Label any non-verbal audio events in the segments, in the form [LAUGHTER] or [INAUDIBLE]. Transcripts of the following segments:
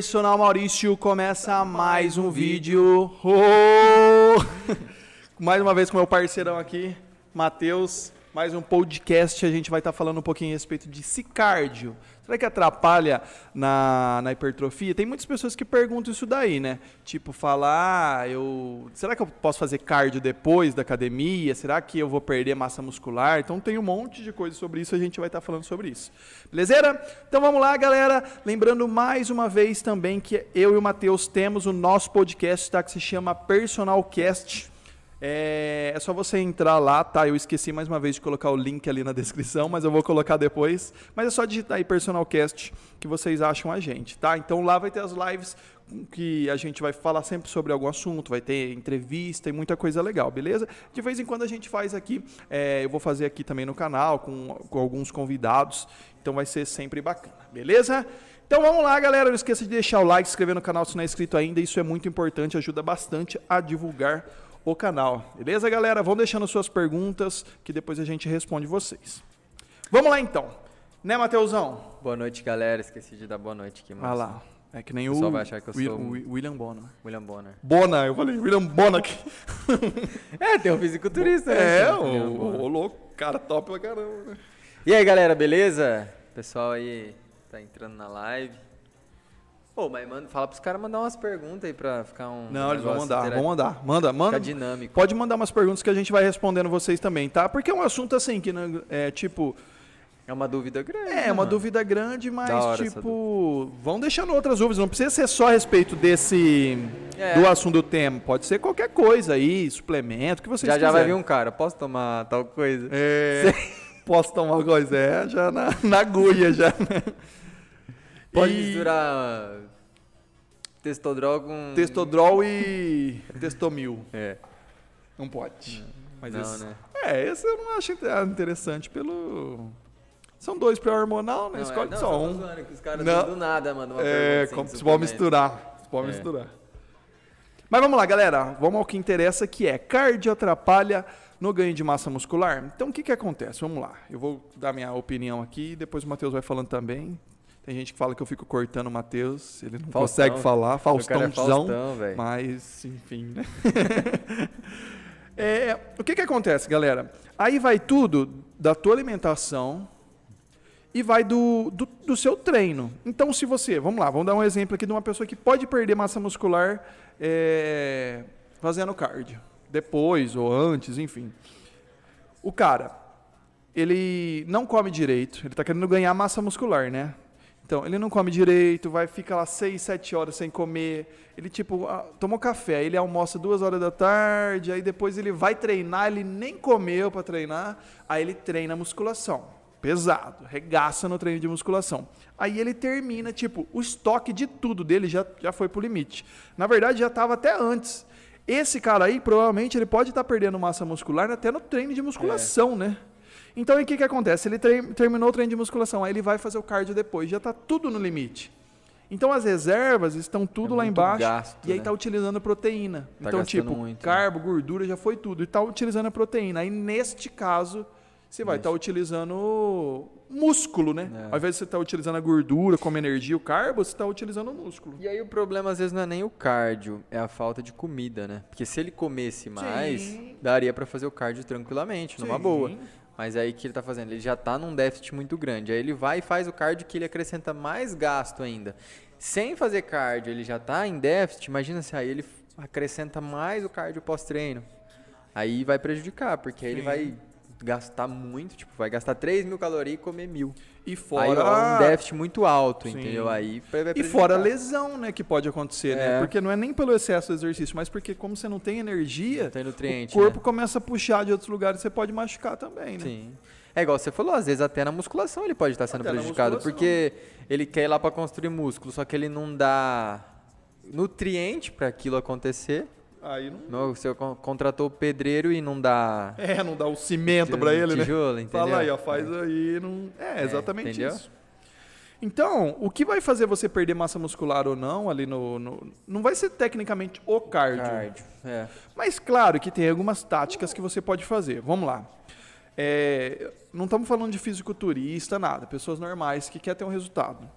Personal Maurício começa mais um vídeo. Oh! [LAUGHS] mais uma vez com meu parceirão aqui, Matheus. Mais um podcast. A gente vai estar falando um pouquinho a respeito de cicárdio. Será que atrapalha na, na hipertrofia? Tem muitas pessoas que perguntam isso daí, né? Tipo, falar, ah, eu. Será que eu posso fazer cardio depois da academia? Será que eu vou perder massa muscular? Então tem um monte de coisa sobre isso, a gente vai estar falando sobre isso. Beleza? Então vamos lá, galera. Lembrando mais uma vez também que eu e o Matheus temos o nosso podcast, tá? Que se chama Personal Cast. É, é, só você entrar lá, tá? Eu esqueci mais uma vez de colocar o link ali na descrição, mas eu vou colocar depois. Mas é só digitar aí Personalcast que vocês acham a gente, tá? Então lá vai ter as lives que a gente vai falar sempre sobre algum assunto, vai ter entrevista e muita coisa legal, beleza? De vez em quando a gente faz aqui, é, eu vou fazer aqui também no canal com, com alguns convidados, então vai ser sempre bacana, beleza? Então vamos lá, galera. Não esqueça de deixar o like, se inscrever no canal se não é inscrito ainda. Isso é muito importante, ajuda bastante a divulgar o canal. Beleza, galera? Vão deixando suas perguntas que depois a gente responde vocês. Vamos lá então. Né, Mateusão? Boa noite, galera. Esqueci de dar boa noite aqui, mano. Ah lá. É que nem o, o vai achar que eu Will, sou William Bonner. William Bonner. Bona, eu falei William Bonner aqui. [LAUGHS] é, tem um fisiculturista, né? É, o, o louco, cara top pra caramba. Né? E aí, galera, beleza? O pessoal aí tá entrando na live. Pô, mas manda, fala pros caras mandar umas perguntas aí pra ficar um. Não, eles vão mandar, vão mandar. Manda, manda. Ficar dinâmico. Pode mandar umas perguntas que a gente vai respondendo vocês também, tá? Porque é um assunto assim que, é tipo. É uma dúvida grande. É, uma dúvida grande, mas tipo, vão deixando outras dúvidas. Não precisa ser só a respeito desse. É. Do assunto do tema. Pode ser qualquer coisa aí, suplemento, que vocês Já quiserem. já vai vir um cara, posso tomar tal coisa? É. [LAUGHS] Posso tomar coisa? É, já na, na agulha já. Né? Pode e... misturar Testodrol com. Testodrol e [LAUGHS] Testomil. É. Não pode. Mas não, esse... né? É, esse eu não acho interessante pelo. São dois pré-hormonal, né? Não, Escolhe é, não, só um. Zoando, os caras não. do nada uma É, assim, se pode misturar. Se pode é. misturar. Mas vamos lá, galera. Vamos ao que interessa, que é cardio atrapalha no ganho de massa muscular. Então, o que, que acontece? Vamos lá. Eu vou dar minha opinião aqui, depois o Matheus vai falando também. Tem gente que fala que eu fico cortando o Matheus, ele não Faustão. consegue falar, Faustãozão, é Faustão, mas enfim, né? [LAUGHS] é, o que que acontece, galera? Aí vai tudo da tua alimentação e vai do, do, do, seu treino. Então, se você, vamos lá, vamos dar um exemplo aqui de uma pessoa que pode perder massa muscular é, fazendo cardio, depois ou antes, enfim. O cara, ele não come direito, ele está querendo ganhar massa muscular, né? Então, ele não come direito, vai ficar lá 6, 7 horas sem comer. Ele, tipo, ah, tomou café, ele almoça duas horas da tarde, aí depois ele vai treinar, ele nem comeu para treinar, aí ele treina musculação. Pesado, regaça no treino de musculação. Aí ele termina, tipo, o estoque de tudo dele já, já foi pro limite. Na verdade, já estava até antes. Esse cara aí, provavelmente, ele pode estar tá perdendo massa muscular até no treino de musculação, é. né? Então, o que, que acontece? Ele terminou o treino de musculação, aí ele vai fazer o cardio depois, já está tudo no limite. Então, as reservas estão tudo é lá embaixo gasto, e aí está né? utilizando proteína. Tá então, tipo, muito, né? carbo, né? gordura, já foi tudo. E está utilizando a proteína. Aí, neste caso, você vai estar tá utilizando músculo, né? É. Ao invés de você estar tá utilizando a gordura como energia, o carbo, você está utilizando o músculo. E aí o problema às vezes não é nem o cardio, é a falta de comida, né? Porque se ele comesse mais, Sim. daria para fazer o cardio tranquilamente, Sim. numa boa. Mas aí o que ele está fazendo? Ele já está num déficit muito grande. Aí ele vai e faz o cardio que ele acrescenta mais gasto ainda. Sem fazer cardio, ele já está em déficit. Imagina se aí ele acrescenta mais o cardio pós-treino. Aí vai prejudicar, porque aí ele vai gastar muito, tipo, vai gastar 3 mil calorias e comer mil. E fora. Aí um déficit muito alto, Sim. entendeu? Aí E fora a lesão, né, que pode acontecer, né? é. né? Porque não é nem pelo excesso do exercício, mas porque como você não tem energia, não tem nutriente, o corpo né? começa a puxar de outros lugares, você pode machucar também, né? Sim. É igual você falou, às vezes até na musculação ele pode estar sendo até prejudicado, porque ele quer ir lá para construir músculo, só que ele não dá nutriente para aquilo acontecer. Aí não... não. Você contratou o pedreiro e não dá. É, não dá o cimento para ele, tijolo, né? Entendeu? Fala aí, ó, faz é. aí. Não... É, exatamente é, isso. Então, o que vai fazer você perder massa muscular ou não ali no. no não vai ser tecnicamente o cardio. cardio é. Mas claro que tem algumas táticas que você pode fazer. Vamos lá. É, não estamos falando de fisiculturista, nada. Pessoas normais que querem ter um resultado.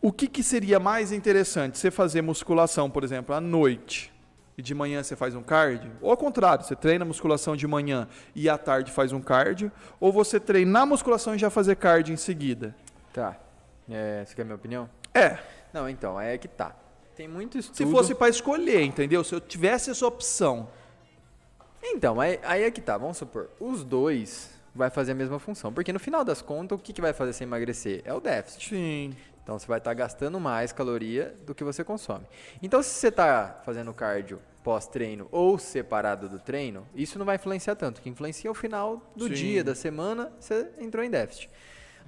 O que, que seria mais interessante? Você fazer musculação, por exemplo, à noite e de manhã você faz um cardio? Ou ao contrário, você treina musculação de manhã e à tarde faz um cardio? Ou você treinar musculação e já fazer cardio em seguida? Tá. É, você quer a minha opinião? É. Não, então, aí é que tá. Tem muito estudo. Se fosse para escolher, entendeu? Se eu tivesse essa opção. Então, aí, aí é que tá. Vamos supor, os dois vai fazer a mesma função. Porque no final das contas, o que, que vai fazer você emagrecer? É o déficit. Sim. Então você vai estar gastando mais caloria do que você consome. Então se você está fazendo cardio pós-treino ou separado do treino, isso não vai influenciar tanto. O que influencia é o final do Sim. dia, da semana, você entrou em déficit.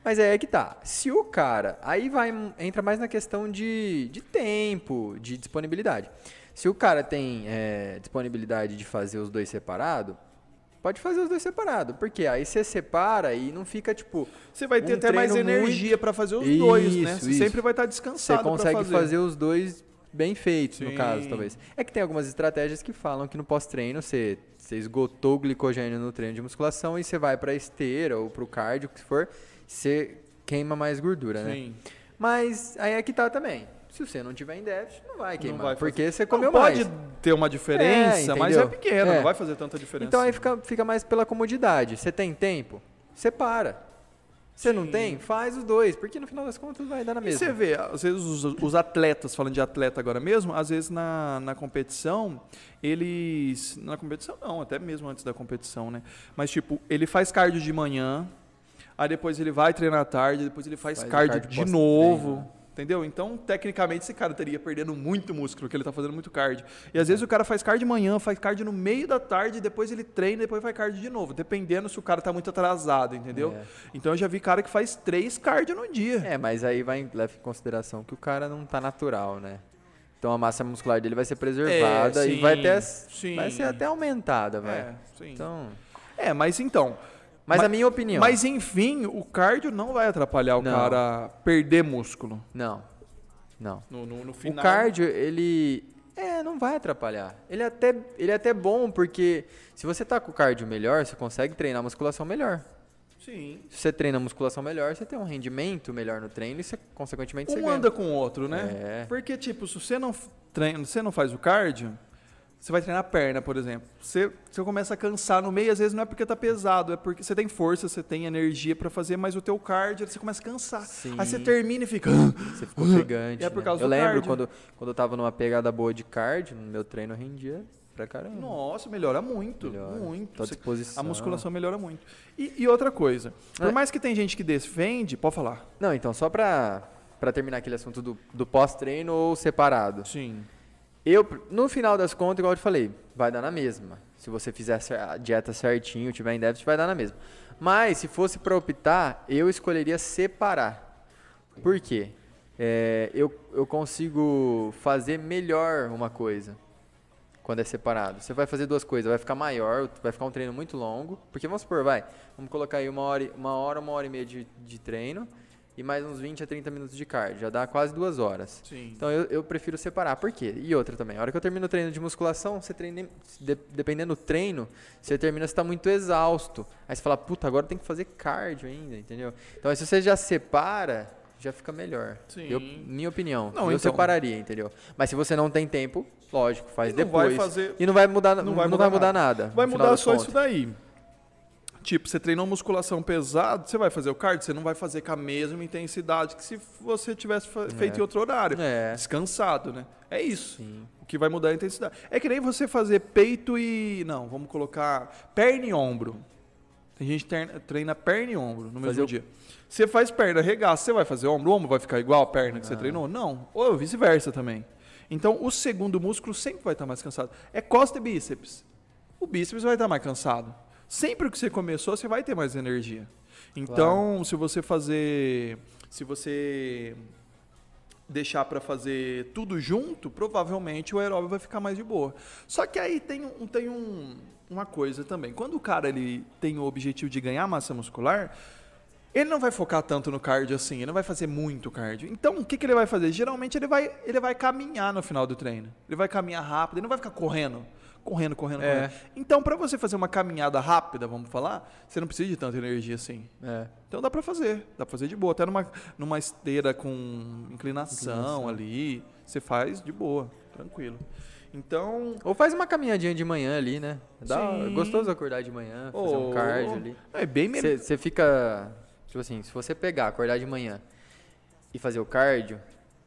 Mas aí é que tá. Se o cara. Aí vai entra mais na questão de, de tempo, de disponibilidade. Se o cara tem é, disponibilidade de fazer os dois separados, pode fazer os dois separados. Porque aí você separa e não fica tipo. Você vai ter Um até mais energia muito- para fazer os Isso, dois, né? Você isso. sempre vai estar Você descansado pra consegue fazer. fazer. os dois bem feitos, no Sim. caso, talvez. É que tem algumas estratégias que falam que no pós-treino você, você esgotou o glicogênio no treino de musculação e você vai para esteira ou para o cardio, o que for, você queima mais gordura, né? Sim. Mas aí é que tá também. Se você não tiver em déficit, não vai queimar, vai fazer. porque você Não, comeu pode mais. ter uma diferença, É, mas é pequena, É. não vai fazer tanta diferença. Então aí fica, fica mais pela comodidade. Você tem tempo? Separa. Você não tem? Faz os dois, porque no final das contas vai dar na E mesma. você vê, às vezes os, os atletas, falando de atleta agora mesmo, às vezes na, na competição, eles. Na competição não, até mesmo antes da competição, né? Mas tipo, ele faz cardio de manhã, aí depois ele vai treinar à tarde, depois ele faz, Faz cardio, cardio de novo. Entendeu? Então, tecnicamente, esse cara estaria perdendo muito músculo, porque ele está fazendo muito cardio. E às vezes o cara faz cardio de manhã, faz cardio no meio da tarde, depois ele treina, depois faz cardio de novo, dependendo se o cara está muito atrasado, entendeu? É. Então eu já vi cara que faz três cardio no dia. É, mas aí vai leva em consideração que o cara não tá natural, né? Então a massa muscular dele vai ser preservada É, e vai sim, até sim. vai ser até aumentada, vai. É, sim. Então, É, mas então. Mas Ma- a minha opinião, Mas enfim, o cardio não vai atrapalhar o Não. cara perder músculo. não. Não. No, no, no O final. cardio, ele é, não vai atrapalhar. Ele é até ele é até bom porque se você tá com o cardio melhor, você consegue treinar a musculação melhor. Sim. Se você treina a musculação melhor, você tem um rendimento melhor no treino e você, consequentemente você Um ganha. anda com o outro, né? É. Porque, tipo, se você não treina, você não faz o cardio, você vai treinar a perna, por exemplo. Você, você começa a cansar no meio, às vezes não é porque tá pesado, é porque você tem força, você tem energia pra fazer, mas o teu cardio, você começa a cansar. Sim. Aí você termina e fica. Você ficou ofegante. [LAUGHS] É por né? causa eu do lembro cardio. quando, quando eu tava numa pegada boa de cardio, no meu treino eu rendia pra caramba. Nossa, melhora muito. Melhora. Muito. Você- a musculação melhora muito. E, e outra coisa, por É. mais que tem gente que defende, pode falar. Não, então, só pra, pra terminar aquele assunto do, do pós-treino ou separado. Sim. Eu, no final das contas, igual eu te falei, vai dar na mesma. Se você fizer a dieta certinho, tiver em déficit, vai dar na mesma. Mas, se fosse pra optar, eu escolheria separar. Por quê? É, eu, eu consigo fazer melhor uma coisa quando é separado. Você vai fazer duas coisas, vai ficar maior, vai ficar um treino muito longo. Porque vamos supor, vai, vamos colocar aí uma hora, uma hora, uma hora e meia de, de treino e mais uns 20 a 30 minutos de cardio. Já dá quase duas horas. Sim. Então eu, eu prefiro separar. Por quê? E outra também. A hora que eu termino o treino de musculação, você treina, de- dependendo do treino, você termina, você tá muito exausto. Aí você fala, puta, agora tem que fazer cardio ainda, entendeu? Então aí se você já separa, já fica melhor. Sim. Eu- minha opinião. Não, eu então. separaria, entendeu? Mas se você não tem tempo, lógico, faz E não depois. fazer- E não vai mudar, não não vai vai mudar mudar, nada. Vai mudar só isso daí. Tipo, você treinou musculação pesado, você vai fazer o cardio, você não vai fazer com a mesma intensidade que se você tivesse feito em outro horário. É. Descansado, né? É isso. Sim. O que vai mudar é a intensidade. É que nem você fazer peito e. Não, vamos colocar perna e ombro. Tem gente que treina- perna e ombro no mesmo Fazer o- dia. Você faz perna, regaça, você vai fazer ombro, o ombro vai ficar igual a perna que você treinou? Não. Ou vice-versa também. Então, o segundo músculo sempre vai estar mais cansado. É costa e bíceps. O bíceps vai estar mais cansado. Sempre que você começou, você vai ter mais energia. Então, se você fazer. Se você deixar para fazer tudo junto, provavelmente o aeróbio vai ficar mais de boa. Só que aí tem, um, tem um, uma coisa também. Quando o cara ele tem o objetivo de ganhar massa muscular, ele não vai focar tanto no cardio assim, ele não vai fazer muito cardio. Então, o que, que ele vai fazer? Geralmente ele vai, ele vai caminhar no final do treino. Ele vai caminhar rápido, ele não vai ficar correndo. correndo, correndo, É. correndo. Então, para você fazer uma caminhada rápida, vamos falar, você não precisa de tanta energia assim. É. Então dá pra fazer, dá pra fazer de boa. Até numa, numa esteira com inclinação, Inclinação. ali, você faz de boa, tranquilo. Então, Ou faz uma caminhadinha de manhã ali, né? Dá, Sim. é gostoso acordar de manhã, fazer um cardio ali. É bem melhor. Você fica. Tipo assim, se você pegar, acordar de manhã e fazer o cardio,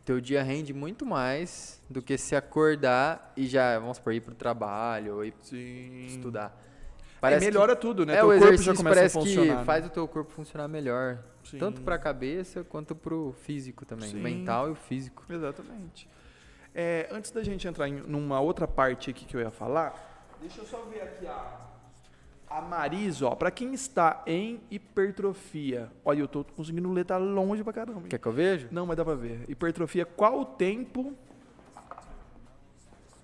teu dia rende muito mais do que se acordar e já, vamos supor, ir pro trabalho ou ir Sim. estudar. É, melhora tudo, né? é, Teu o corpo já começa parece a funcionar. que né? faz o teu corpo funcionar melhor. Sim. Tanto pra cabeça quanto pro físico também. Sim. O mental e o físico. Exatamente. É, antes da gente entrar em numa outra parte aqui que eu ia falar, deixa eu só ver aqui a, a Marisa, ó. Pra quem está em hipertrofia, olha, eu tô conseguindo ler, tá longe pra caramba. hein? Quer que eu veja? Não, mas dá pra ver. Hipertrofia, qual o tempo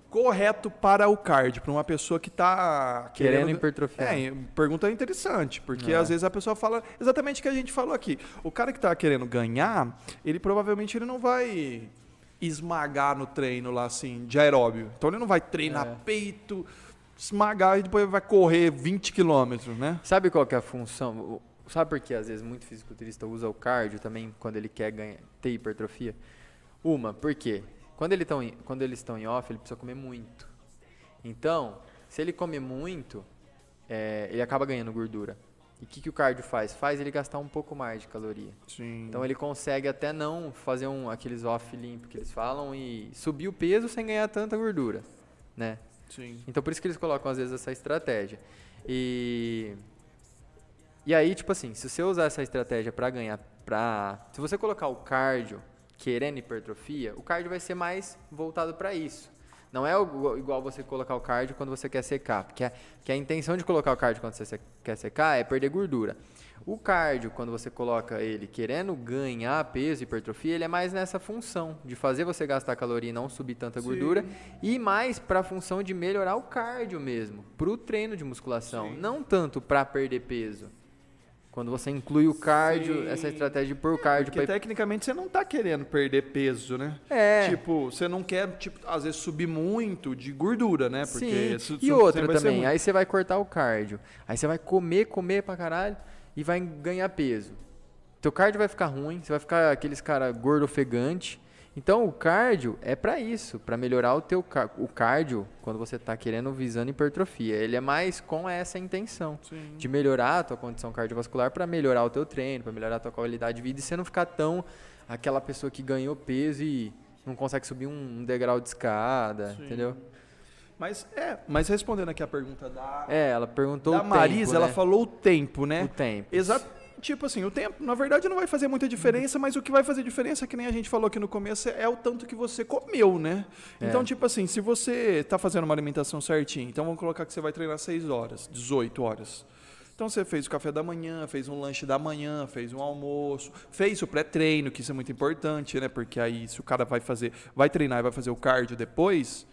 correto para o cardio? Para uma pessoa que está Querendo hipertrofiar. É, pergunta interessante, porque É. às vezes a pessoa fala exatamente o que a gente falou aqui. O cara que está querendo ganhar, ele provavelmente ele não vai esmagar no treino lá assim, de aeróbio. Então ele não vai treinar É. peito, esmagar e depois vai correr 20 quilômetros, né? Sabe qual que é a função? Sabe por que às vezes muito fisiculturista usa o cardio também quando ele quer ganhar, ter hipertrofia? Uma, porque quando, ele tão quando eles estão em off, ele precisa comer muito. Então, se ele come muito, é, ele acaba ganhando gordura. E o que, que o cardio faz? Faz ele gastar um pouco mais de caloria. Sim. Então ele consegue até não fazer um, aqueles off limpo que eles falam e subir o peso sem ganhar tanta gordura, né? Sim. Então por isso que eles colocam às vezes essa estratégia. E e aí, tipo assim, se você usar essa estratégia para ganhar pra se você colocar o cardio querendo hipertrofia, o cardio vai ser mais voltado para isso. Não é igual você colocar o cardio quando você quer secar, porque a, que a intenção de colocar o cardio quando você quer secar é perder gordura. O cardio, quando você coloca ele querendo ganhar peso, hipertrofia, ele é mais nessa função de fazer você gastar caloria e não subir tanta Sim. gordura e mais para a função de melhorar o cardio mesmo, para o treino de musculação, Sim. não tanto para perder peso. Quando você inclui o cardio, Sim. essa estratégia de pôr o cardio Porque para tecnicamente você não tá querendo perder peso, né? É. Tipo, você não quer, tipo, às vezes subir muito de gordura, né? Porque Sim. isso- E outra também, aí você vai cortar o cardio. Aí você vai comer, comer pra caralho e vai ganhar peso. Teu cardio vai ficar ruim, você vai ficar aqueles cara gordo ofegante. Então o cardio é pra isso, pra melhorar o teu car- o cardio quando você tá querendo visando hipertrofia. Ele é mais com essa intenção Sim. de melhorar a tua condição cardiovascular pra melhorar o teu treino, pra melhorar a tua qualidade de vida e você não ficar tão aquela pessoa que ganhou peso e não consegue subir um, um degrau de escada, Sim. entendeu? Mas é, mas respondendo aqui a pergunta da, É, ela perguntou da o tempo, Marisa, ela né? falou o tempo, né? O tempo. Exato. Tipo assim, o tempo, na verdade, não vai fazer muita diferença, mas o que vai fazer diferença, que nem a gente falou aqui no começo, é o tanto que você comeu, né? É. Então, tipo assim, se você tá fazendo uma alimentação certinha, então vamos colocar que você vai treinar 6 horas, 18 horas. Então você fez o café da manhã, fez um lanche da manhã, fez um almoço, fez o pré-treino, que isso é muito importante, né? Porque aí se o cara vai fazer, vai treinar e vai fazer o cardio depois,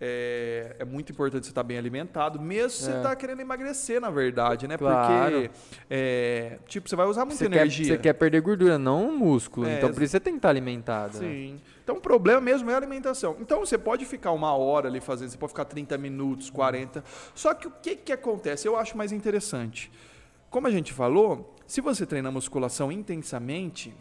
é, é muito importante você estar bem alimentado, mesmo se você É. tá querendo emagrecer, na verdade, né? Claro. Porque, é, tipo, você vai usar muita Você quer, energia. você quer perder gordura, não músculo. É, então por isso você tem que estar alimentado. né? Sim. Então o problema mesmo é a alimentação. Então você pode ficar uma hora ali fazendo, você pode ficar 30 minutos, 40. Só que o que, que acontece? Eu acho mais interessante. Como a gente falou, se você treina musculação intensamente,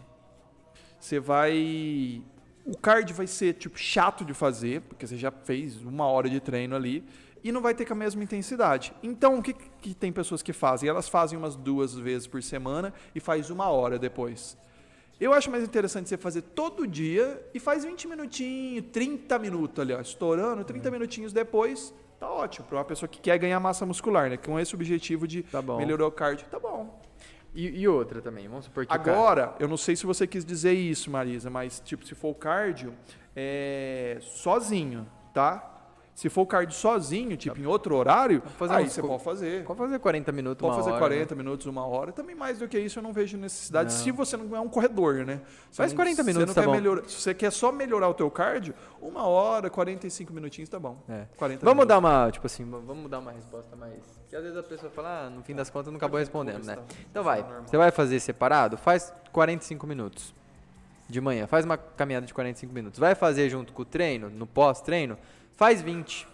você vai. O cardio vai ser tipo chato de fazer, porque você já fez uma hora de treino ali, e não vai ter com a mesma intensidade. Então, o que, que tem pessoas que fazem? Elas fazem umas duas vezes por semana e faz uma hora depois. Eu acho mais interessante você fazer todo dia e faz 20 minutinhos, 30 minutos ali, ó, estourando, 30 minutinhos depois, tá ótimo. Para uma pessoa que quer ganhar massa muscular, né? Com esse objetivo de Tá melhorar o cardio, tá bom. E, e outra também, vamos supor que o cara- Agora, eu não sei se você quis dizer isso, Marisa, mas tipo, se for o cardio, é sozinho, tá? Se for o cardio sozinho, tipo em outro horário, fazer aí você pode fazer. Pode fazer 40 minutos, Pode uma fazer hora, 40 né? minutos, uma hora. Também mais do que isso eu não vejo necessidade. Não. Se você não é um corredor, né? Você Faz não- 40 você minutos, não tá melhorar- se você quer só melhorar o teu cardio, uma hora, 45 minutinhos tá bom. É. 40 Vamos minutos. dar uma, tipo assim, vamos dar uma resposta mais. Que às vezes a pessoa fala, ah, no fim das contas não acabou respondendo, né? Então vai, você vai fazer separado, faz 45 minutos de manhã, faz uma caminhada de 45 minutos. Vai fazer junto com o treino, no pós-treino, faz 20.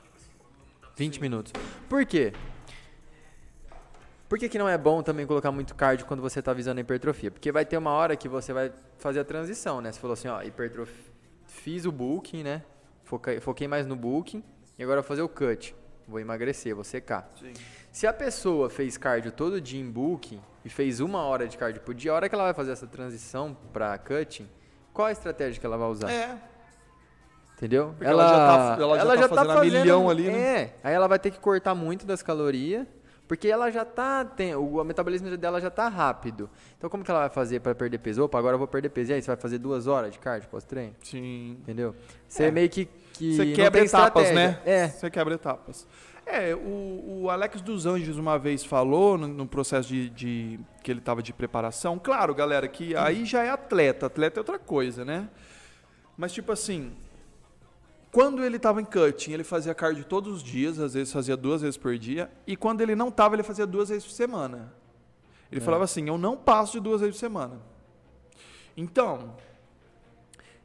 20 minutos. Por quê? Por que, que não é bom também colocar muito cardio quando você está visando a hipertrofia? Porque vai ter uma hora que você vai fazer a transição, né? Você falou assim, ó, hipertrofia, fiz o booking, né? Foquei, foquei mais no booking e agora vou fazer o cut. Vou emagrecer, vou secar. Sim. Se a pessoa fez cardio todo dia em booking e fez uma hora de cardio por dia, a hora que ela vai fazer essa transição para cutting, qual a estratégia que ela vai usar? É. Entendeu? Porque ela, ela, já tá, ela já ela tá já fazendo, tá fazendo milhão ali, né? É. Aí ela vai ter que cortar muito das calorias porque ela já tá. Tem, o metabolismo dela já tá rápido. Então como que ela vai fazer para perder peso? Opa, agora eu vou perder peso. E aí, você vai fazer duas horas de cardio pós-treino? Sim. Entendeu? Você é. meio que. que você quebra etapas, né? É. Você quebra etapas. É, o, o, Alex dos Anjos uma vez falou no, no processo de, de, que ele estava de preparação. Claro, galera, que aí já é atleta. Atleta é outra coisa, né? Mas tipo assim, quando ele estava em cutting, ele fazia cardio todos os dias, às vezes fazia duas vezes por dia. E quando ele não estava, ele fazia duas vezes por semana. Ele é. falava assim: Eu não passo de duas vezes por semana. Então,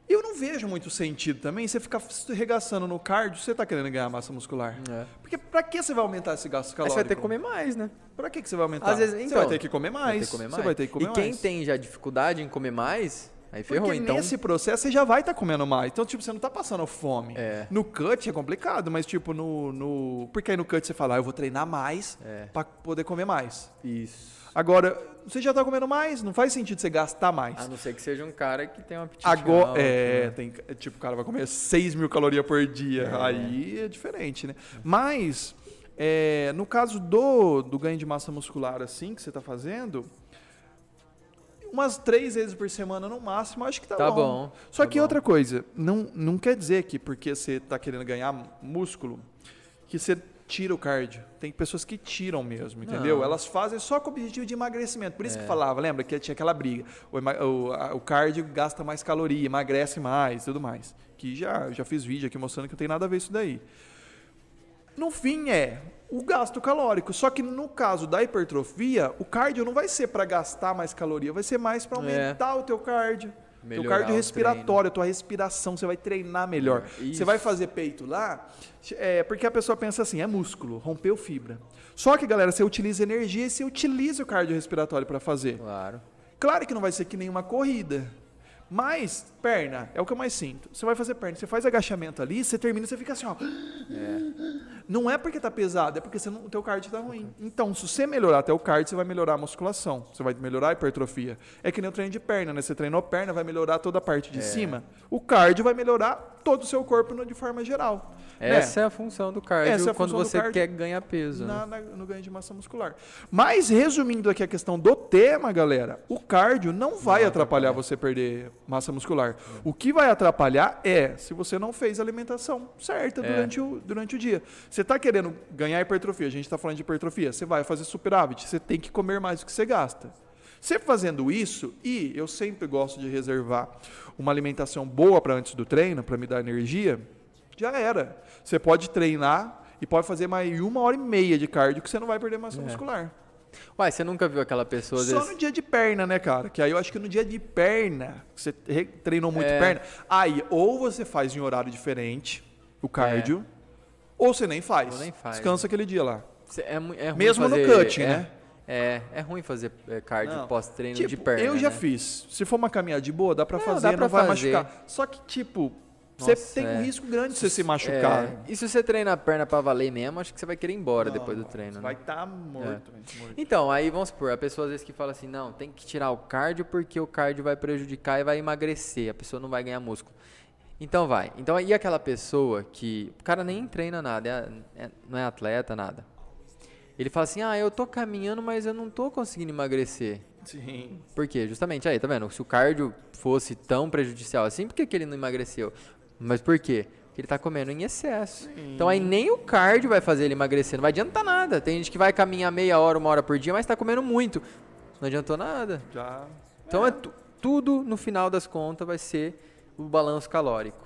eu não vejo muito sentido também você ficar regaçando no cardio, você está querendo ganhar massa muscular. É. Porque para que você vai aumentar esse gasto calórico? Aí você vai ter que comer mais, né? Para que, que você vai aumentar? Às vezes, então, você vai ter que comer mais. Comer mais. Você vai ter que comer e mais. E quem tem já dificuldade em comer mais, Aí ferrou, Porque então. nesse processo você já vai estar tá comendo mais. Então, tipo, você não está passando fome. É. No cut é complicado, mas tipo, no. no... Porque aí no cut você fala, ah, eu vou treinar mais é. para poder comer mais. Isso. Agora, você já está comendo mais, não faz sentido você gastar mais. A não ser que seja um cara que tem uma apetite Agora, alto, é, né? tem, tipo, o cara vai comer 6 mil calorias por dia. É. Aí é diferente, né? Mas, é, no caso do, do ganho de massa muscular, assim, que você está fazendo, umas três vezes por semana no máximo, acho que tá, tá bom. bom. Só tá que bom. outra coisa, não, não quer dizer que porque você está querendo ganhar músculo, que você tira o cardio. Tem pessoas que tiram mesmo, entendeu? Não. Elas fazem só com o objetivo de emagrecimento. Por isso é. que falava, lembra que tinha aquela briga. O, o, o cardio gasta mais caloria, emagrece mais, tudo mais. Que já, já fiz vídeo aqui mostrando que não tem nada a ver isso daí. No fim é o gasto calórico. Só que no caso da hipertrofia, o cardio não vai ser para gastar mais caloria, vai ser mais para é. aumentar é. o teu cardio. Melhorar teu cardio respiratório, a tua respiração, você vai treinar melhor. É, você vai fazer peito lá, é, porque a pessoa pensa assim, é músculo, rompeu fibra. Só que, galera, você utiliza energia e você utiliza o cardio respiratório para fazer. Claro. Claro que não vai ser que nem uma corrida. Mas, perna, é o que eu mais sinto. Você vai fazer perna, você faz agachamento ali, você termina, você fica assim, ó. É. Não é porque tá pesado, é porque você não, o teu cardio tá ruim. Então, se você melhorar até o cardio, você vai melhorar a musculação, você vai melhorar a hipertrofia. É que nem o treino de perna, né? Você treinou perna, vai melhorar toda a parte de é. cima. O cardio vai melhorar todo o seu corpo de forma geral. Né? Essa né? é a função do cardio é quando você quer ganhar peso. Na, né? na, no ganho de massa muscular. Mas, resumindo aqui a questão do tema, galera, o cardio não vai não atrapalhar você perder massa muscular. O que vai atrapalhar é se você não fez a alimentação certa é. durante, o, durante o dia. Você está querendo ganhar hipertrofia, a gente está falando de hipertrofia, você vai fazer superávit, você tem que comer mais do que você gasta. Você fazendo isso, e eu sempre gosto de reservar uma alimentação boa para antes do treino, para me dar energia, já era. Você pode treinar e pode fazer mais uma hora e meia de cardio que você não vai perder massa é. muscular. Uai, você nunca viu aquela pessoa... Só vezes... no dia de perna, né, cara? Que aí eu acho que no dia de perna, você treinou muito é. perna, aí ou você faz em horário diferente, o cardio, é. Ou você nem faz. Nem faz. Descansa aquele dia lá. É, é Mesmo fazer, no cutting, é, né? É, é ruim fazer é, cardio pós-treino tipo, de perna. Eu já né? fiz. Se for uma caminhada de boa, dá pra não, fazer, dá pra não vai fazer. machucar. Só que, tipo, você tem é. um risco grande de você se machucar. É. E se você treinar a perna para valer mesmo, acho que você vai querer ir embora não, depois do treino. Vai estar né? tá morto, é. morto, Então, aí vamos supor, a pessoa às vezes que fala assim, não, tem que tirar o cardio porque o cardio vai prejudicar e vai emagrecer, a pessoa não vai ganhar músculo. Então vai. Então aí aquela pessoa que o cara nem treina nada, é, é, não é atleta, nada. Ele fala assim, ah, eu tô caminhando, mas eu não tô conseguindo emagrecer. Sim. Por quê? Justamente aí, tá vendo? Se o cardio fosse tão prejudicial assim, por que, que ele não emagreceu? Mas por quê? Porque ele está comendo em excesso. Sim. Então aí nem o cardio vai fazer ele emagrecer. Não vai adiantar nada. Tem gente que vai caminhar meia hora, uma hora por dia, mas está comendo muito. Não adiantou nada. Já. Então é. é tudo, no final das contas, vai ser o balanço calórico.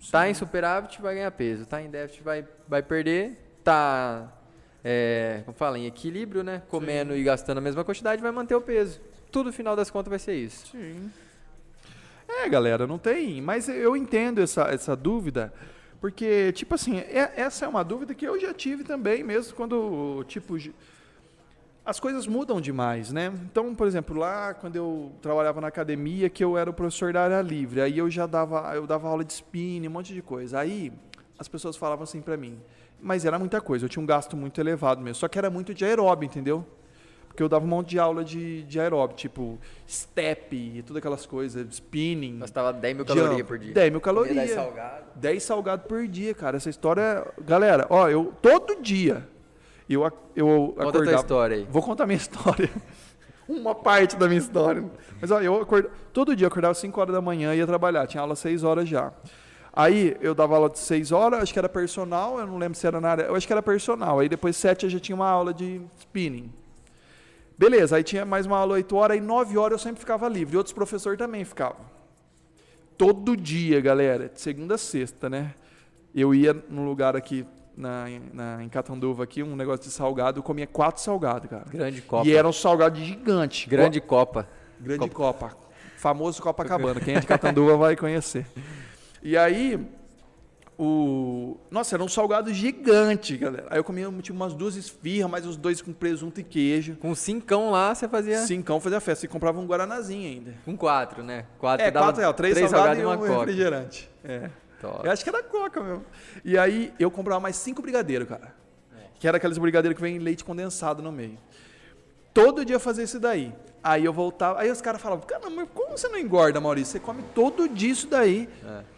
Sim. Tá em superávit, vai ganhar peso. Tá em déficit, vai, vai perder. Tá, é, como fala, em equilíbrio, né? Comendo Sim. e gastando a mesma quantidade, vai manter o peso. Tudo, no final das contas, vai ser isso. Sim. É, galera, não tem. Mas eu entendo essa, essa dúvida, Porque, tipo assim, é- essa é uma dúvida que eu já tive também, mesmo quando, tipo, as coisas mudam demais, né? Então, por exemplo, lá quando eu trabalhava na academia, que eu era o professor da área livre, aí eu já dava, eu dava aula de spinning, um monte de coisa. Aí as pessoas falavam assim pra mim, mas era muita coisa, eu tinha um gasto muito elevado mesmo, só que era muito de aeróbio, entendeu? Porque eu dava um monte de aula de, de aeróbio, tipo step e todas aquelas coisas, spinning. Gastava 10 mil calorias por dia. 10 mil calorias. 10 salgado. 10 salgados por dia, cara. Essa história. Galera, ó, eu todo dia. Eu, eu Conta a acordava. tua história aí. Vou contar minha [LAUGHS] história. Uma parte da minha história. Mas ó, eu acordava. Todo dia eu acordava 5 horas da manhã e ia trabalhar. Tinha aula às 6 horas já. Aí eu dava aula de 6 horas, acho que era personal, eu não lembro se era na área. Eu acho que era personal. Aí depois 7 eu já tinha uma aula de spinning. Beleza, aí tinha mais uma aula 8 horas, aí 9 horas eu sempre ficava livre. E outros professores também ficavam. Todo dia, galera, de segunda a sexta, né? Eu ia num lugar aqui na, na, em Catanduva, aqui, um negócio de salgado, eu comia quatro salgados, cara. Grande Copa. E era um salgado gigante. Grande Copa. Co- grande Copa. Famoso Copacabana. Quem é de [LAUGHS] Catanduva vai conhecer. E aí, o. Nossa, era um salgado gigante, galera. Aí eu comia tipo, umas duas esfirras, mais os dois com presunto e queijo. Com cincão lá, você fazia... Cincão fazia festa. E comprava um Guaranazinho ainda. Com quatro, né? Quatro É, dava quatro reais. Três, três salgados e uma um Coca. refrigerante. É. Top. Eu acho que era coca mesmo. E aí eu comprava mais cinco brigadeiros, cara. Que era aqueles brigadeiros que vem leite condensado no meio. Todo dia eu fazia isso daí. Aí eu voltava. Aí os caras falavam, cara, mas como você não engorda, Maurício? Você come todo dia isso daí. É.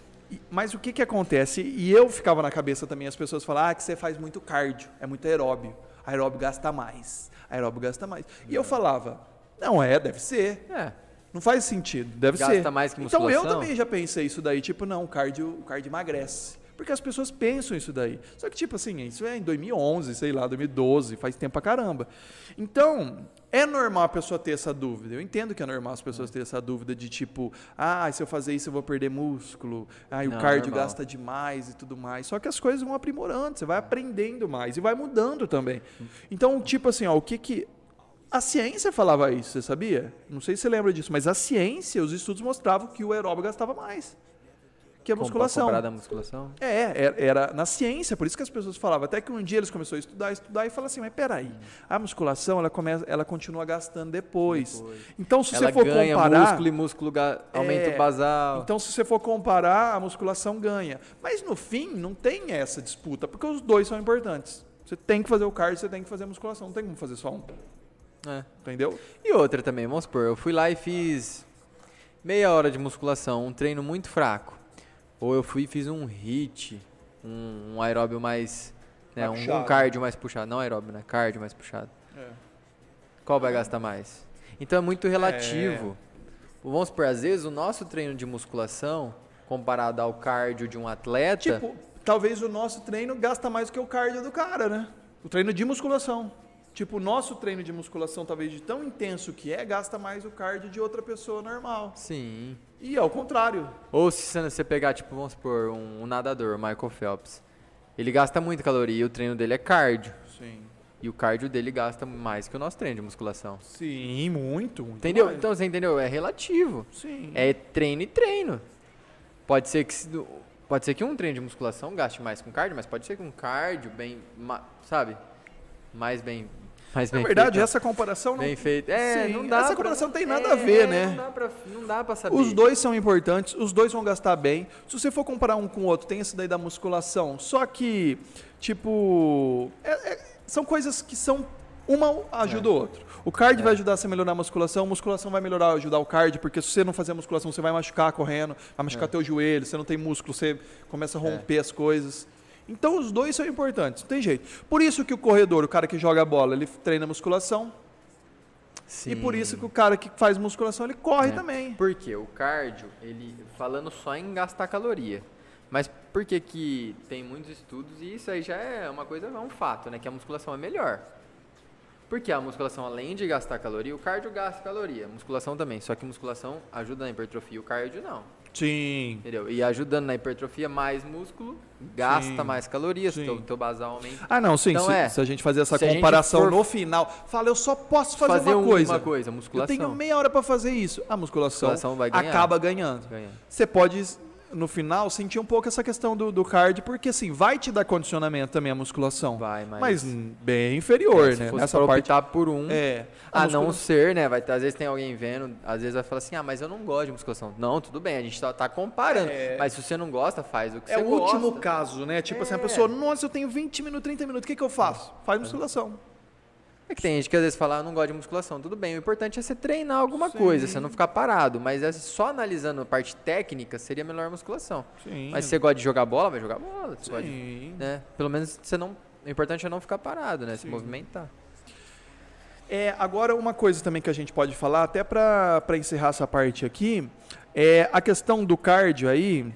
Mas o que que acontece? E eu ficava na cabeça também, as pessoas falavam, ah, que você faz muito cardio, é muito aeróbio. Aeróbio gasta mais. Aeróbio gasta mais. E eu falava, não é, deve ser. É. Não faz sentido, deve Gasta ser. mais que Então eu musculação? também já pensei isso daí, tipo, não, o cardio, o cardio emagrece. Porque as pessoas pensam isso daí. Só que, tipo assim, isso é em 2011, sei lá, 2012, faz tempo pra caramba. Então, é normal a pessoa ter essa dúvida. Eu entendo que é normal as pessoas terem essa dúvida de tipo, ah, se eu fazer isso eu vou perder músculo, ah, o cardio normal. gasta demais e tudo mais. Só que as coisas vão aprimorando, você vai aprendendo mais e vai mudando também. Então, tipo assim, ó, o que que a ciência falava isso, você sabia? Não sei se você lembra disso, mas a ciência, os estudos mostravam que o aeróbio gastava mais que a musculação. Comparado à musculação? É, era, era na ciência, por isso que as pessoas falavam. Até que um dia eles começaram a estudar, estudar e falaram assim, mas peraí, a musculação ela, começa, ela continua gastando depois. Depois. Então, se Ela você for ganha comparar. músculo e músculo ga- aumenta É, o basal. Então, se você for comparar, a musculação ganha. Mas no fim, não tem essa disputa, porque os dois são importantes. Você tem que fazer o cardio, você tem que fazer a musculação, não tem como fazer só um. É. Entendeu? E outra também, vamos supor, eu fui lá e fiz meia hora de musculação, um treino muito fraco. Ou eu fui e fiz um HIIT, um, um aeróbio mais. Né, Mais um, um cardio mais puxado. Não aeróbio, né? Cardio mais puxado. Qual vai gastar mais? Então é muito relativo. Vamos supor, às vezes o nosso treino de musculação, comparado ao cardio de um atleta. Tipo, talvez o nosso treino gasta mais do que o cardio do cara, né? O treino de musculação. Tipo, o nosso treino de musculação, talvez de tão intenso que é, gasta mais o cardio de outra pessoa normal. Sim. E ao contrário. Ou se você pegar, tipo, vamos supor, um, um nadador, o Michael Phelps. Ele gasta muita caloria e o treino dele é cardio. Sim. E o cardio dele gasta mais que o nosso treino de musculação. Sim, muito, muito. Entendeu? mais. Então você entendeu? É relativo. Sim. É treino e treino. Pode ser que pode ser que um treino de musculação gaste mais com cardio, mas pode ser que um cardio bem, sabe? Mais bem, mais Na verdade, feito. essa comparação não. bem feito. É, Sim, não dá essa pra- comparação tem nada é, a ver, né? Não dá pra, não dá pra saber. Os dois são importantes, os dois vão gastar bem. Se você for comparar um com o outro, tem esse daí da musculação. Só que, tipo, é- é- são coisas que são. Uma ajuda o outro. O cardio vai ajudar você a melhorar a musculação, a musculação vai melhorar, ajudar o cardio, porque se você não fazer a musculação, você vai machucar correndo, vai machucar teu joelho, você não tem músculo, você começa a romper as coisas. Então os dois são importantes, não tem jeito. Por isso que o corredor, o cara que joga bola, ele treina musculação, Sim. e por isso que o cara que faz musculação, ele corre É. também. Porque o cardio, ele falando só em gastar caloria. Mas por que que tem muitos estudos e isso aí já é uma coisa, é um fato, né, que a musculação é melhor. Porque a musculação além de gastar caloria, o cardio gasta caloria, a musculação também, só que a musculação ajuda na hipertrofia, o cardio não. Sim. Entendeu? E ajudando na hipertrofia, mais músculo, gasta Sim. mais calorias, Sim. teu, teu basal aumenta. Ah, não, sim. Então se, é, se a gente fazer essa comparação for- no final, fala, eu só posso fazer, Fazer uma uma coisa. coisa, Eu musculação. tenho meia hora para fazer isso. A musculação, Musculação vai ganhar. acaba ganhando. Ganha. Você pode no final, sentir um pouco essa questão do, do card, porque assim, vai te dar condicionamento também a musculação. Vai, mas. Mas bem inferior, É, se né? fosse Nessa parte. optar por um. É. a A não ser, né? Vai às vezes tem alguém vendo, às vezes vai falar assim, ah, mas eu não gosto de musculação. Não, tudo bem, a gente tá, tá comparando. É. Mas se você não gosta, faz o que É você o último gosta. caso, né? Tipo assim, a É. pessoa, nossa, eu tenho 20 minutos, 30 minutos, o que, que eu faço? Faz musculação. É que tem gente que às vezes fala, ah, não gosto de musculação. Tudo bem, o importante é você treinar alguma Sim. coisa, você não ficar parado. Mas é só analisando a parte técnica, seria melhor musculação. Sim. Mas se você gosta de jogar bola, vai jogar bola. Você gosta de- Sim. né? Pelo menos você não. O importante é não ficar parado, né? Se Sim. movimentar. É, agora, uma coisa também que a gente pode falar, até para encerrar essa parte aqui, é a questão do cardio aí,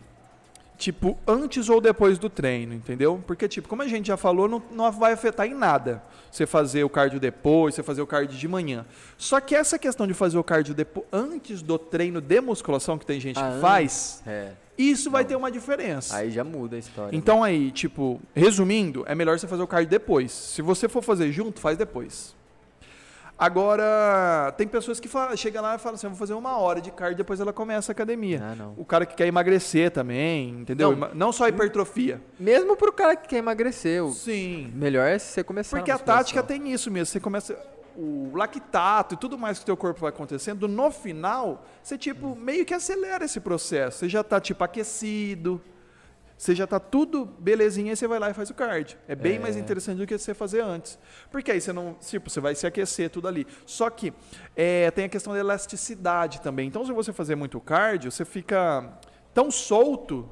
tipo, antes ou depois do treino, entendeu? Porque, tipo, como a gente já falou, não, não vai afetar em nada você fazer o cardio depois, você fazer o cardio de manhã. Só que essa questão de fazer o cardio depo antes do treino de musculação, que tem gente Ah, que faz, É. isso vai Não. ter uma diferença. Aí já muda a história. Então aí, tipo, resumindo, é melhor você fazer o cardio depois. Se você for fazer junto, faz depois. Agora, tem pessoas que fala, chegam lá e falam assim, eu vou fazer uma hora de cardio, depois ela começa a academia. Ah. O cara que quer emagrecer também, entendeu? Não. Não, só hipertrofia. Mesmo pro cara que quer emagrecer, o Sim. melhor é você começar Porque na a tática tem isso mesmo. Você começa o lactato e tudo mais que o teu corpo vai acontecendo, no final, você tipo meio que acelera esse processo. Você já tá tipo aquecido. Você já tá tudo belezinha e você vai lá e faz o cardio. É bem É. mais interessante do que você fazer antes. Porque aí você não, tipo, você vai se aquecer tudo ali. Só que é, tem a questão da elasticidade também. Então, se você fazer muito cardio, você fica tão solto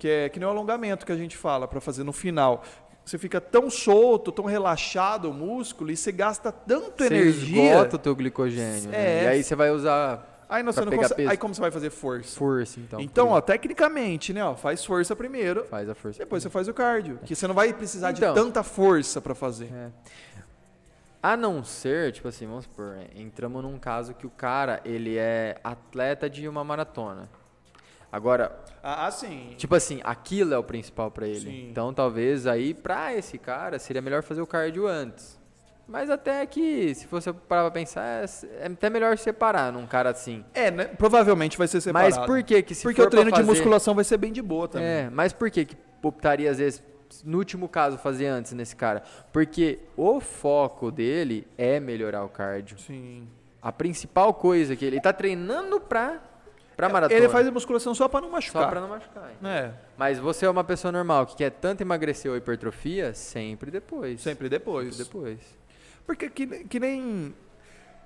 que é que nem o alongamento que a gente fala para fazer no final. Você fica tão solto, tão relaxado o músculo e você gasta tanto Você energia. esgota o teu glicogênio. né? É. E aí você vai usar Aí, não, você não consegue, aí como você vai fazer força? força, então. Então, ó, tecnicamente, né, ó, faz força primeiro, faz a força. depois você faz o cardio, que você não vai precisar Então. de tanta força para fazer. É. A não ser, tipo assim, vamos supor, entramos num caso que o cara, ele é atleta de uma maratona. Agora, Ah, sim. tipo assim, aquilo é o principal pra ele. Sim. Então, talvez aí pra esse cara seria melhor fazer o cardio antes. Mas até que, se você parar pra pensar, é, é até melhor separar num cara assim. É, né, provavelmente vai ser separado. Mas por que que se Porque for o treino pra de fazer- musculação vai ser bem de boa também. É, mas por que que optaria às vezes no último caso fazer antes nesse cara? Porque o foco dele é melhorar o cardio. Sim. A principal coisa que ele tá treinando pra pra maratona. Ele faz a musculação só para não machucar. só pra não machucar. hein? É, Mas você é uma pessoa normal que quer tanto emagrecer ou hipertrofia, sempre depois. sempre depois. Sempre depois. Porque que, que nem.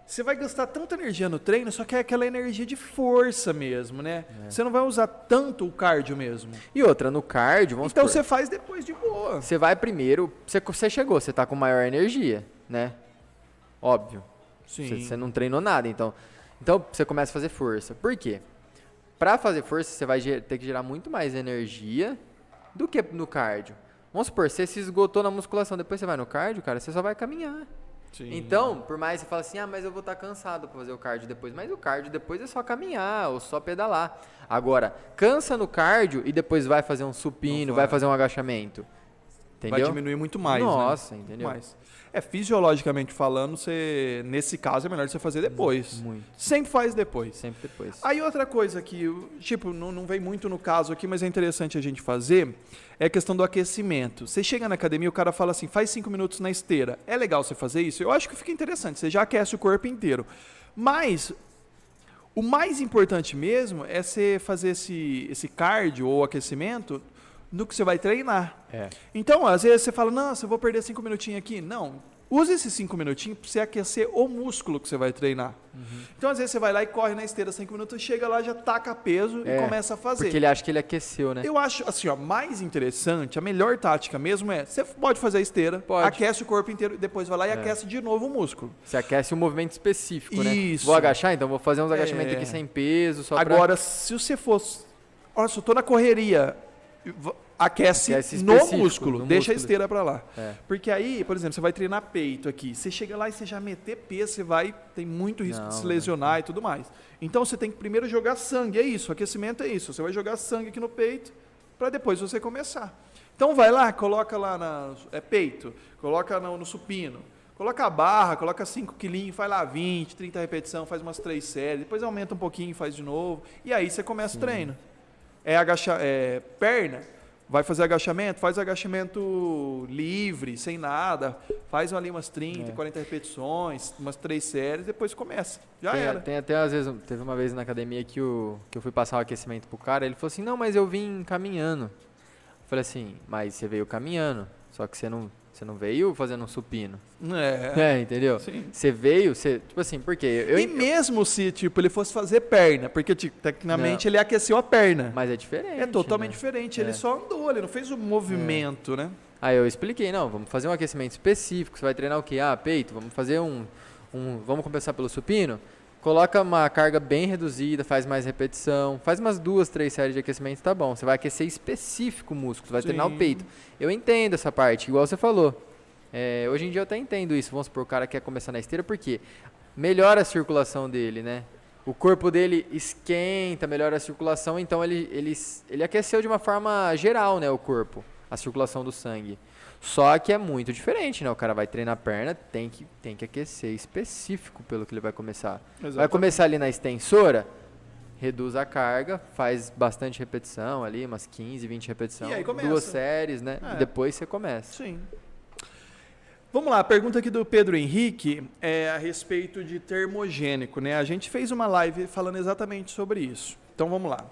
Você vai gastar tanta energia no treino, só que é aquela energia de força mesmo, né? É. Você não vai usar tanto o cardio mesmo. E outra, no cardio, vamos então você faz depois de boa. Você vai primeiro, você, você chegou, você tá com maior energia, né? Óbvio. Sim. Você, você não treinou nada, então. Então você começa a fazer força. Por quê? Pra fazer força, você vai ter que gerar muito mais energia do que no cardio. Vamos supor, você se esgotou na musculação, depois você vai no cardio, cara, você só vai caminhar. Sim. Então, por mais que você fale assim, ah, mas eu vou estar cansado pra fazer o cardio depois. Mas o cardio depois é só caminhar ou só pedalar. Agora, cansa no cardio e depois vai fazer um supino, vai. fazer um agachamento. Entendeu? vai diminuir muito mais. né? Nossa, Muito entendeu? mais. É, fisiologicamente falando, você, nesse caso é melhor você fazer depois. Muito. Sempre faz depois. Sempre depois. Aí outra coisa que, tipo, não, não vem muito no caso aqui, mas é interessante a gente fazer, é a questão do aquecimento. Você chega na academia, o cara fala assim, faz cinco minutos na esteira. É legal você fazer isso? Eu acho que fica interessante, você já aquece o corpo inteiro. Mas o mais importante mesmo é você fazer esse, esse cardio ou aquecimento no que você vai treinar. É. Então, às vezes você fala, nossa, eu vou perder cinco minutinhos aqui. Não. Use esses cinco minutinhos para você aquecer o músculo que você vai treinar. Uhum. Então, às vezes você vai lá e corre na esteira cinco minutos, chega lá, já taca peso É, e começa a fazer. Porque ele acha que ele aqueceu, né? Eu acho, assim, ó, mais interessante, a melhor tática mesmo é, você pode fazer a esteira, Pode. aquece o corpo inteiro, depois vai lá e É. aquece de novo o músculo. Você aquece um movimento específico, né? Isso. Vou agachar, então vou fazer uns agachamentos É. aqui sem peso, só pra- Agora, se você fosse, olha, se eu tô na correria, aquece, Aquece no músculo, no deixa a músculo. esteira para lá. É. Porque aí, por exemplo, você vai treinar peito aqui, você chega lá e você já meter peso, você vai, tem muito risco Não, de se lesionar e tudo mais. Então você tem que primeiro jogar sangue, é isso, aquecimento é isso. Você vai jogar sangue aqui no peito para depois você começar. Então vai lá, coloca lá na é peito, coloca no, no supino. Coloca a barra, coloca 5 quilinhos, faz lá 20, 30 repetições, faz umas 3 séries, depois aumenta um pouquinho, faz de novo, e aí você começa o treino. É, agacha, é perna, vai fazer agachamento, faz agachamento livre, sem nada, faz ali umas 30, é. 40 repetições, umas três séries, depois começa. Já tem, era. Tem até, às vezes, teve uma vez na academia que, o, que eu fui passar o aquecimento pro cara, ele falou assim, não, mas eu vim caminhando. Eu falei assim, mas você veio caminhando, só que você não você não veio fazendo um supino. É. É, entendeu? Sim. Você veio, você, tipo assim, por quê? Eu, e mesmo se, tipo, ele fosse fazer perna, porque, tipo, tecnicamente não. ele aqueceu a perna. Mas é diferente. É totalmente né? diferente. É. Ele só andou, ele não fez o um movimento, é. né? Aí eu expliquei, não, vamos fazer um aquecimento específico. Você vai treinar o quê? Ah, peito, vamos fazer um. um vamos começar pelo supino? Coloca uma carga bem reduzida, faz mais repetição, faz umas duas, três séries de aquecimento, tá bom. Você vai aquecer específico o músculo, vai Sim. treinar o peito. Eu entendo essa parte, igual você falou. É, hoje em dia eu até entendo isso. Vamos supor, o cara quer começar na esteira, porque melhora a circulação dele, né? O corpo dele esquenta, melhora a circulação, então ele, ele, ele aqueceu de uma forma geral, né, o corpo, a circulação do sangue. Só que é muito diferente, né? O cara vai treinar a perna, tem que, tem que aquecer específico pelo que ele vai começar. Exatamente. Vai começar ali na extensora, reduz a carga, faz bastante repetição ali, umas 15, 20 repetições, duas séries, né? É. E depois você começa. Sim. Vamos lá, a pergunta aqui do Pedro Henrique é a respeito de termogênico, né? A gente fez uma live falando exatamente sobre isso. Então vamos lá.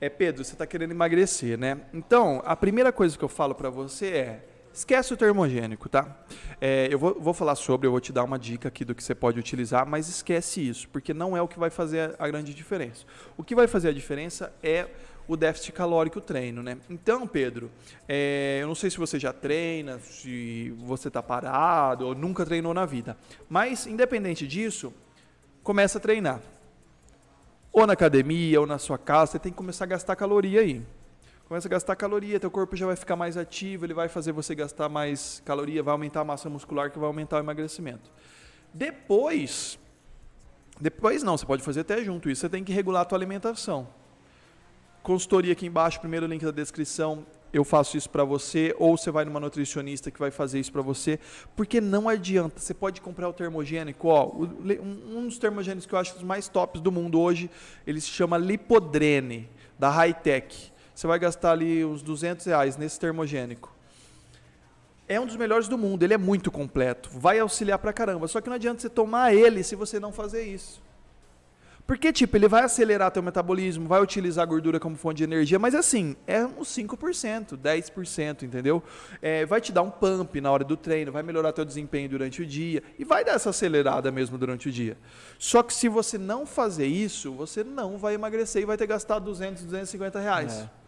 É, Pedro, você está querendo emagrecer, né? Então, a primeira coisa que eu falo para você é Esquece o termogênico, tá? É, eu vou, vou, falar sobre, eu vou te dar uma dica aqui do que você pode utilizar, mas esquece isso, porque não é o que vai fazer a, grande diferença. O que vai fazer a diferença é o déficit calórico treino, né? Então, Pedro, é, eu não sei se você já treina, se você está parado ou nunca treinou na vida, mas independente disso, começa a treinar. Ou na academia, ou na sua casa, você tem que começar a gastar caloria aí começa a gastar caloria, teu corpo já vai ficar mais ativo, ele vai fazer você gastar mais caloria, vai aumentar a massa muscular, que vai aumentar o emagrecimento. Depois, depois não, você pode fazer até junto isso, você tem que regular a tua alimentação. Consultoria aqui embaixo, primeiro link da descrição, eu faço isso para você, ou você vai numa nutricionista que vai fazer isso para você, porque não adianta. Você pode comprar o termogênico, ó, um dos termogênicos que eu acho os mais tops do mundo hoje, ele se chama Lipodrene, da Hightech você vai gastar ali uns 200 reais nesse termogênico. É um dos melhores do mundo, ele é muito completo, vai auxiliar pra caramba. Só que não adianta você tomar ele se você não fazer isso. Porque, tipo, ele vai acelerar teu metabolismo, vai utilizar a gordura como fonte de energia, mas assim, é uns 5%, 10%, entendeu? É, vai te dar um pump na hora do treino, vai melhorar teu desempenho durante o dia e vai dar essa acelerada mesmo durante o dia. Só que se você não fazer isso, você não vai emagrecer e vai ter gastado 200, 250 reais. É.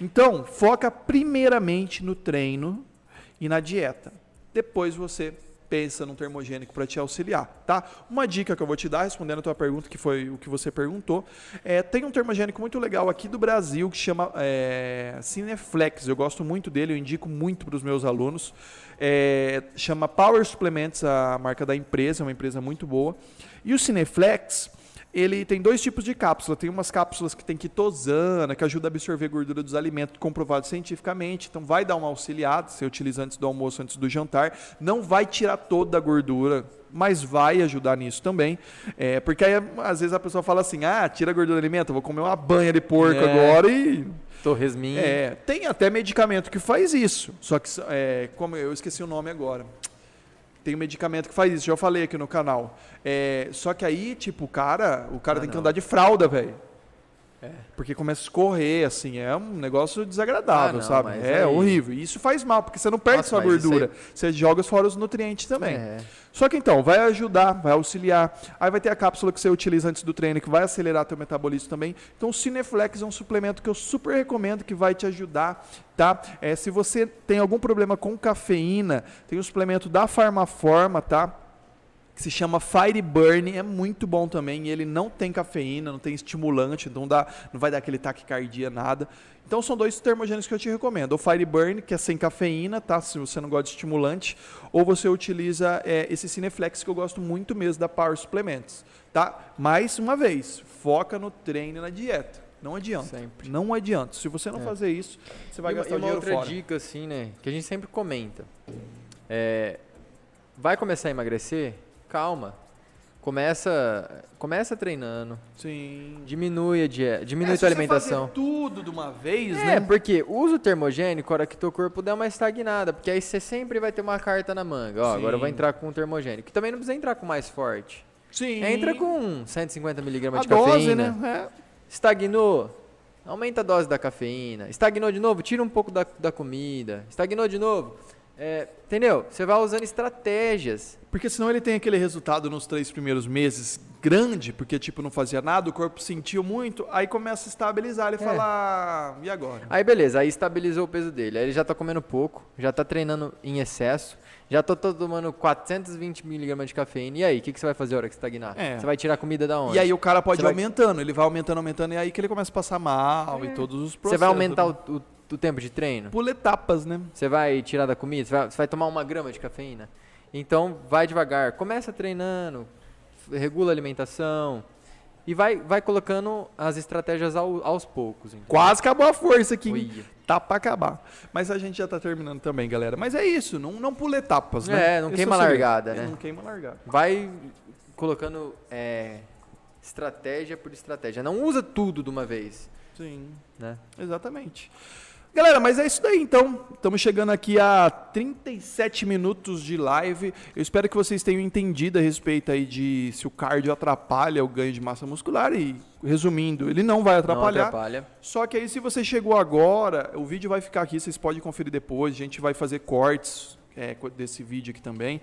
Então, foca primeiramente no treino e na dieta. Depois você pensa num termogênico para te auxiliar, tá? Uma dica que eu vou te dar, respondendo a tua pergunta, que foi o que você perguntou, é, tem um termogênico muito legal aqui do Brasil que chama é, Cineflex. Eu gosto muito dele, eu indico muito para os meus alunos. É, chama Power Supplements, a marca da empresa, é uma empresa muito boa. E o Cineflex, ele tem dois tipos de cápsula. Tem umas cápsulas que tem quitosana, que ajuda a absorver gordura dos alimentos, comprovado cientificamente. Então vai dar uma auxiliada, você utiliza antes do almoço, antes do jantar. Não vai tirar toda a gordura, mas vai ajudar nisso também. É, porque aí, às vezes, a pessoa fala assim, ah, tira a gordura do alimento, vou comer uma banha de porco é. agora e... Torresminho. É, tem até medicamento que faz isso. Só que, é, como eu esqueci o nome agora. Tem um medicamento que faz isso, já falei aqui no canal. É, só que aí, tipo, o cara, o cara ah, tem não. que andar de fralda, velho. É. Porque começa a escorrer, assim, é um negócio desagradável, ah, não, sabe? É aí... horrível. E isso faz mal, porque você não perde Nossa, sua gordura. Aí... Você joga fora os nutrientes também. É. Só que então, vai ajudar, vai auxiliar. Aí vai ter a cápsula que você utiliza antes do treino, que vai acelerar teu metabolismo também. Então o Cineflex é um suplemento que eu super recomendo, que vai te ajudar, tá? É, se você tem algum problema com cafeína, tem o um suplemento da Farmaforma, tá? Que se chama Fire Burn, é muito bom também, ele não tem cafeína, não tem estimulante, então dá, não vai dar aquele taquicardia, nada. Então são dois termogênicos que eu te recomendo. O Fire Burn, que é sem cafeína, tá? Se você não gosta de estimulante, ou você utiliza é, esse Cineflex, que eu gosto muito mesmo da Power Supplements, tá? Mais uma vez, foca no treino e na dieta. Não adianta. Sempre. Não adianta. Se você não é. fazer isso, você vai e gastar uma, dinheiro fora. outra dica, assim, né? Que a gente sempre comenta. É, vai começar a emagrecer? Calma. Começa, começa treinando. Sim. Diminui a dieta, diminui É, tua você alimentação. fazer tudo de uma vez, É, né? porque usa o termogênico, a hora que teu corpo der uma estagnada, porque aí você sempre vai ter uma carta na manga. Ó, agora eu vou Sim. entrar com o termogênico. Que também não precisa entrar com mais forte. Sim. Entra com 150 mg a de dose, cafeína. né? Estagnou, aumenta a dose da cafeína. Estagnou de novo, tira um pouco da, da comida. Estagnou de novo. É, entendeu? Você vai usando estratégias. É. Porque senão ele tem aquele resultado nos três primeiros meses grande, porque tipo não fazia nada, o corpo sentiu muito, aí começa a estabilizar, ele É. fala, "Ah, e agora? Aí beleza, aí estabilizou o peso dele. Aí ele já tá comendo pouco, já tá treinando em excesso, já tô, tô tomando 420 mg de cafeína. E aí, o que, que você vai fazer a hora que estagnar? É. Você vai tirar comida da onde? E aí o cara pode Você ir vai- aumentando, ele vai aumentando, aumentando, e aí que ele começa a passar mal e todos os processos. Você vai aumentar né? o, o- o tempo de treino? Por etapas, né? Você vai tirar da comida? Você vai, você vai tomar uma grama de cafeína? Então, vai devagar. Começa treinando, regula a alimentação e vai, vai colocando as estratégias ao- aos poucos. entendeu? Quase acabou a força aqui. Uia. Tá pra acabar. Mas a gente já tá terminando também, galera. Mas é isso, não, não pula etapas, né? É, não Esse queima largada, né? Não queima largada. Vai colocando é, estratégia por estratégia. Não usa tudo de uma vez, Sim. né? Exatamente. Galera, mas é isso daí então. Estamos chegando aqui a 37 minutos de live. Eu espero que vocês tenham entendido a respeito aí de se o cardio atrapalha o ganho de massa muscular e resumindo, ele não vai atrapalhar. Não atrapalha. Só que aí se você chegou agora, o vídeo vai ficar aqui, vocês podem conferir depois, a gente vai fazer cortes é, desse vídeo aqui também.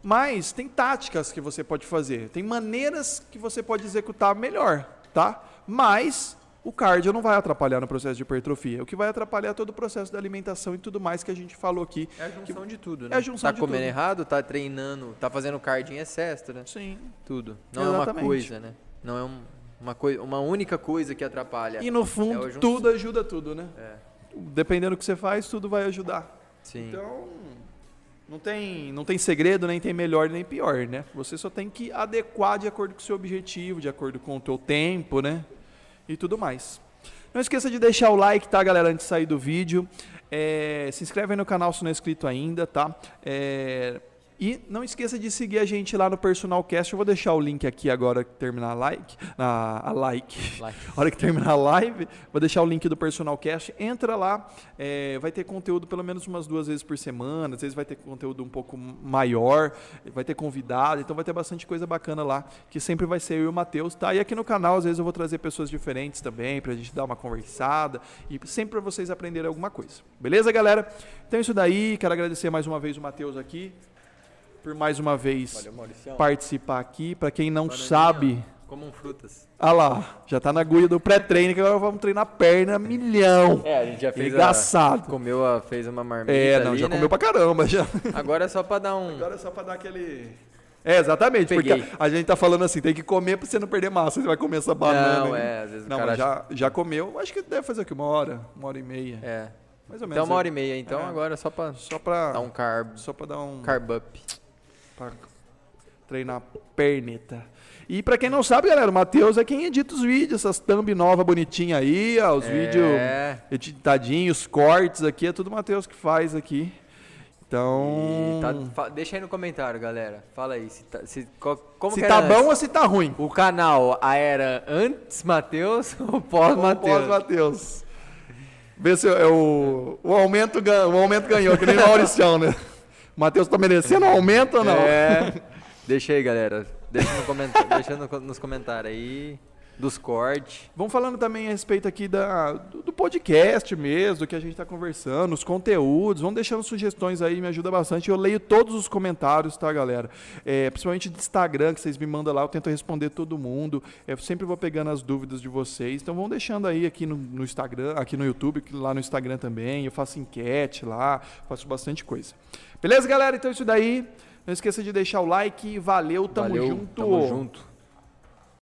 Mas tem táticas que você pode fazer, tem maneiras que você pode executar melhor, tá? Mas o cardio não vai atrapalhar no processo de hipertrofia. O que vai atrapalhar é todo o processo da alimentação e tudo mais que a gente falou aqui. É a junção de tudo, né? É a junção tá de comendo tudo. errado, tá treinando, tá fazendo cardio em excesso, né? Sim. Tudo. Não é uma Exatamente. coisa, né? Não é um- uma, coi uma única coisa que atrapalha. E no É fundo, junção. tudo ajuda tudo, né? É, Dependendo do que você faz, tudo vai ajudar. sim. Então, não tem, não tem segredo, nem tem melhor nem pior, né? Você só tem que adequar de acordo com o seu objetivo, de acordo com o teu tempo, né? E tudo mais. Não esqueça de deixar o like, tá, galera, antes de sair do vídeo. É, se inscreve aí no canal se não é inscrito ainda, tá? É, e não esqueça de seguir a gente lá no Personal Cast. Eu vou deixar o link aqui agora que terminar a like. A, a like. Like. [LAUGHS] A hora que terminar a live, vou deixar o link do Personal Cast. Entra lá, é, vai ter conteúdo pelo menos umas duas vezes por semana. Às vezes vai ter conteúdo um pouco maior, vai ter convidado. Então vai ter bastante coisa bacana lá, que sempre vai ser eu e o Matheus, tá? E aqui no canal, às vezes eu vou trazer pessoas diferentes também, pra gente dar uma conversada e sempre pra vocês aprenderem alguma coisa. Beleza, galera? Então é isso daí. Quero agradecer mais uma vez o Matheus aqui, por mais uma vez Valeu, participar aqui. Pra quem não Bananinha, sabe. Comam frutas. Ah lá, já tá na agulha do pré-treino, que agora vamos treinar perna milhão. É, a gente já fez Engraçado. a... Comeu, a, fez uma marmita É, não, ali, já né? comeu pra caramba, já. Agora é só pra dar um... Agora é só pra dar aquele... É, exatamente, Peguei. porque a gente tá falando assim, tem que comer pra você não perder massa, você vai comer essa banana. Não, é, às vezes o Não, mas já, já comeu, acha que deve fazer aqui uma hora, uma hora e meia, É. mais ou menos. Então uma hora e aí. meia, então É. agora é só pra Só pra, dar um carb, só pra dar um... carb up. Pra treinar perneta. E pra quem não sabe, galera, o Matheus é quem edita os vídeos, essas thumb nova bonitinha aí, ó, os vídeos É. editadinhos, cortes aqui, é tudo o Matheus que faz aqui. Então, tá- deixa aí no comentário, galera. Fala aí, se tá, se, co- como se tá bom ou se tá ruim? O canal a era antes Matheus [LAUGHS] ou pós Ou Matheus? Pós-Matheus. Vê se é o, o, aumento, o aumento ganhou, que nem o [LAUGHS] Mauricião, né? Matheus tá merecendo um aumento ou não? É. Deixa aí, galera. Deixa, no deixa no- nos comentários aí dos cortes. Vamos falando também a respeito aqui da, do, podcast mesmo, do que a gente está conversando, os conteúdos. Vamos deixando sugestões aí, me ajuda bastante. Eu leio todos os comentários, tá, galera? É, principalmente do Instagram, que vocês me mandam lá, eu tento responder todo mundo. Eu sempre vou pegando as dúvidas de vocês. Então vamos deixando aí aqui no, no Instagram, aqui no YouTube, lá no Instagram também. Eu faço enquete lá, faço bastante coisa. Beleza, galera? Então é isso daí. Não esqueça de deixar o like. Valeu, tamo Valeu, junto. Tamo junto.